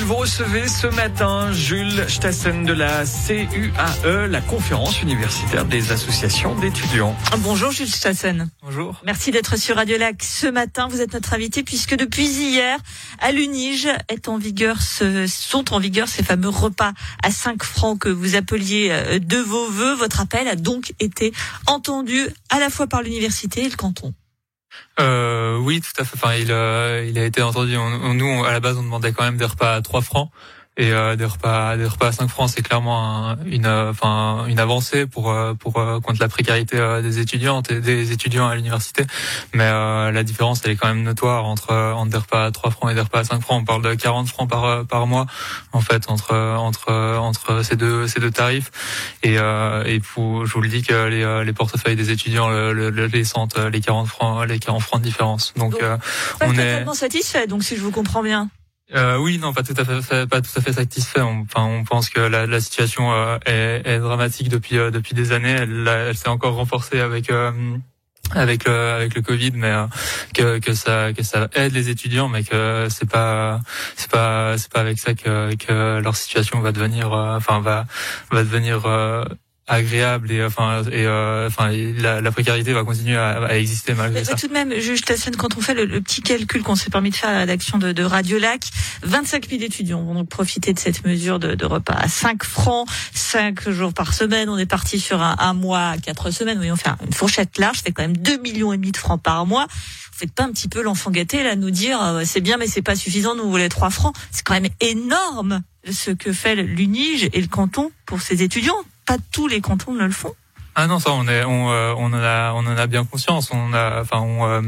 vous recevez ce matin Jules Stassen de la CUAE, la conférence universitaire des associations d'étudiants. Bonjour Jules Stassen. Bonjour. Merci d'être sur Radio Lac ce matin. Vous êtes notre invité puisque depuis hier, à l'UNIGE, est en vigueur ce, sont en vigueur ces fameux repas à 5 francs que vous appeliez euh, de vos voeux. Votre appel a donc été entendu à la fois par l'université et le canton. Euh, oui, tout à fait. Enfin, il, a, il a été entendu. nous, à la base, on demandait quand même des repas à 3 francs et euh, des repas des repas à 5 francs c'est clairement une enfin une avancée pour euh, pour euh, contre la précarité des étudiantes et des étudiants à l'université. Mais la différence elle est quand même notoire entre entre des repas à 3 francs et des repas à 5 francs. On parle de 40 francs par par mois en fait entre entre entre ces deux ces deux tarifs. Et et pour, je vous le dis que les les portefeuilles des étudiants le, le, les sentent les 40 francs les 40 francs de différence. Donc, donc on est satisfait donc si je vous comprends bien euh, oui, non, pas tout à fait, pas tout à fait satisfait. On, enfin, on pense que la, la situation euh, est, est, dramatique depuis euh, depuis des années. Elle, elle s'est encore renforcée avec euh, avec le avec le Covid, mais que que ça que ça aide les étudiants, mais que c'est pas c'est pas c'est pas avec ça que que leur situation va devenir enfin va va devenir agréable et enfin et euh, enfin la, la, précarité va continuer à, à exister malgré mais, ça. Tout de même, juge Tassen, quand on fait le, petit calcul qu'on s'est permis de faire à la rédaction de, de Radio Lac, 25 000 étudiants vont donc profiter de cette mesure de, de repas à 5 francs, 5 jours par semaine. On est parti sur un, un mois, 4 semaines. Oui, on fait une fourchette large, fait quand même 2 millions et demi de francs par mois. Vous faites pas un petit peu l'enfant gâté là, nous dire euh, c'est bien mais c'est pas suffisant, nous voulons 3 francs. C'est quand même énorme ce que fait l'UNIGE et le canton pour ces étudiants pas tous les cantons ne le font. Ah non, ça on est, on, euh, on en a, on en a bien conscience. On a, enfin, on, euh,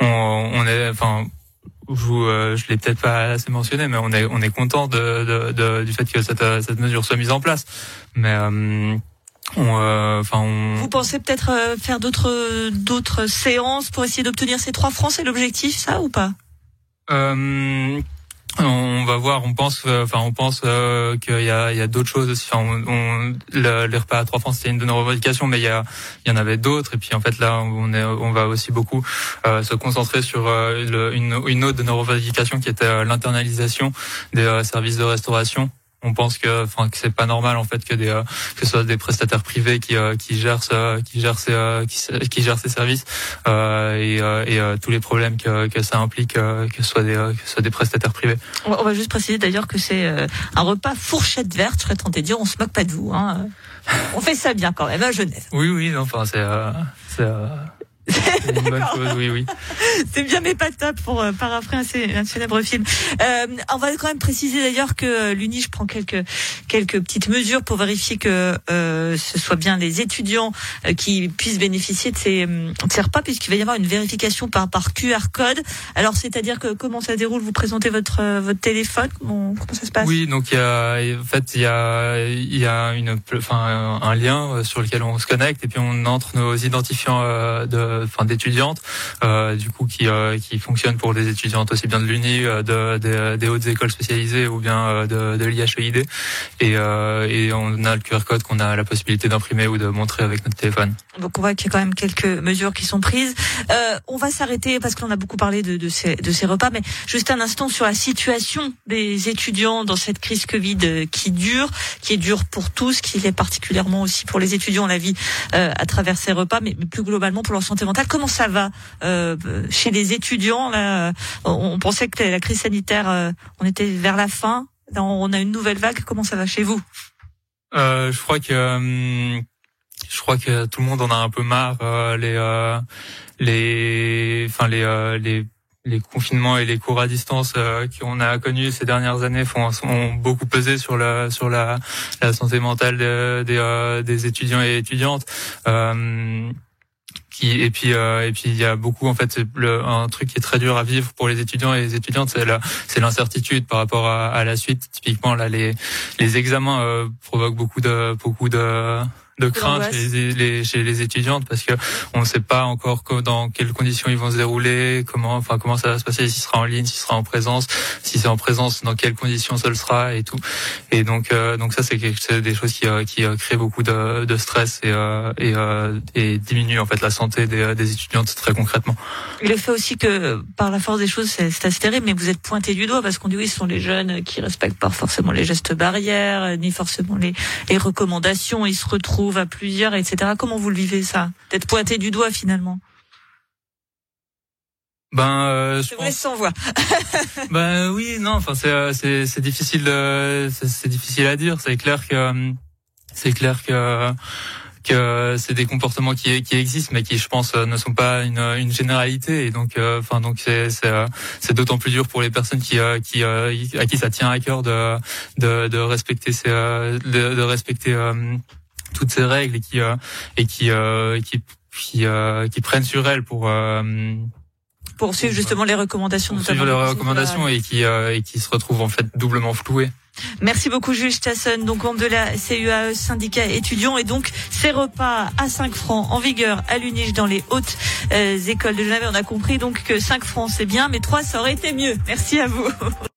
on, on est, enfin, je, euh, je l'ai peut-être pas assez mentionné, mais on est, on est content de, de, de, du fait que cette, cette mesure soit mise en place. Mais on, enfin, on... Vous pensez peut-être faire d'autres, d'autres séances pour essayer d'obtenir ces trois francs, c'est l'objectif, ça ou pas? On pense, euh, enfin, on pense euh, qu'il y a, il y a d'autres choses aussi. Enfin, on, les repas à trois francs, c'était une de nos revendications, mais il y, a, il y en avait d'autres. Et puis en fait là, on, est, on va aussi beaucoup euh, se concentrer sur une, une autre de nos revendications qui était l'internalisation des services de restauration on pense que enfin que c'est pas normal en fait que des euh, que ce soit des prestataires privés qui euh, qui gèrent ce, qui gèrent ces euh, qui, qui, gèrent ces services et, et tous les problèmes que, que ça implique que ce soit des que ce soit des prestataires privés. On va juste préciser d'ailleurs que c'est un repas fourchette verte, je serais tenté de dire on se moque pas de vous hein. On fait ça bien quand même à Genève. Oui oui, enfin c'est c'est oui, oui. C'est bien, mais pas top pour euh, paraphraser un, un célèbre film. Euh, on va quand même préciser d'ailleurs que euh, l'UNIGE prend quelques quelques petites mesures pour vérifier que euh, ce soit bien les étudiants euh, qui puissent bénéficier de ces, de ces repas, puisqu'il va y avoir une vérification par par QR code. Alors, c'est-à-dire que comment ça déroule? Vous présentez votre votre téléphone? Comment, comment ça se passe? Oui, donc il y a en fait il y a il y a une enfin un lien sur lequel on se connecte et puis on entre nos identifiants de enfin d'étudiantes, euh, du coup qui euh, qui fonctionnent pour des étudiantes aussi bien de l'Uni, euh, de, des hautes écoles spécialisées ou bien de, de l'IHEID, et, et on a le QR code qu'on a la possibilité d'imprimer ou de montrer avec notre téléphone. Donc on voit qu'il y a quand même quelques mesures qui sont prises. Euh, on va s'arrêter parce qu'on a beaucoup parlé de, de, ces, repas, mais juste un instant sur la situation des étudiants dans cette crise Covid qui dure, qui est dure pour tous, qui est particulièrement aussi pour les étudiants la vie euh, à travers ces repas, mais, plus globalement pour leur santé Comment ça va euh, chez les étudiants là on, pensait que la crise sanitaire, euh, on était vers la fin. on a une nouvelle vague. Comment ça va chez vous? Euh, Je crois que hum, je crois que tout le monde en a un peu marre. les les enfin les les les confinements et les cours à distance qu'on a connus ces dernières années font ont beaucoup pesé sur la sur la, santé mentale des, des étudiants et étudiantes. Euh, et puis euh, et puis il y a beaucoup en fait un truc qui est très dur à vivre pour les étudiants et les étudiantes c'est l'incertitude par rapport à, la suite. Typiquement là les les examens euh, provoquent beaucoup de beaucoup de de crainte chez les, les, chez les étudiantes parce que on ne sait pas encore dans quelles conditions ils vont se dérouler, comment, enfin comment ça va se passer, si ce sera en ligne, si ce sera en présence, si c'est en présence, dans quelles conditions ça le sera et tout. Et donc euh, donc ça c'est des choses qui, euh, qui créent beaucoup de, de stress et et, et diminuent en fait la santé des, des étudiantes très concrètement. Le fait aussi que par la force des choses c'est assez terrible, mais vous êtes pointé du doigt parce qu'on dit oui ce sont les jeunes qui respectent pas forcément les gestes barrières ni forcément les les recommandations, ils se retrouvent à plusieurs, etc. Comment vous le vivez ça? D'être pointé du doigt finalement? Ben, euh, je, je pense... sans voix. ben oui, non, enfin c'est euh, c'est c'est difficile c'est difficile à dire. C'est clair que c'est clair que que c'est des comportements qui, qui existent, mais qui, je pense, ne sont pas une, une généralité. Et donc, euh, enfin, donc c'est c'est d'autant plus dur pour les personnes qui qui à qui ça tient à cœur de de, de respecter ces de, de respecter toutes ces règles et qui euh, et qui euh, qui qui, euh, qui prennent sur elles pour pour suivre justement les recommandations pour suivre les recommandations et qui et qui se retrouvent en fait doublement flouées. Merci beaucoup Jules Stasson, donc membre de la CUAE syndicat étudiant et donc ces repas à 5 francs en vigueur à l'Unige dans les hautes écoles de Genève. On a compris donc que 5 francs c'est bien mais 3 ça aurait été mieux. Merci à vous.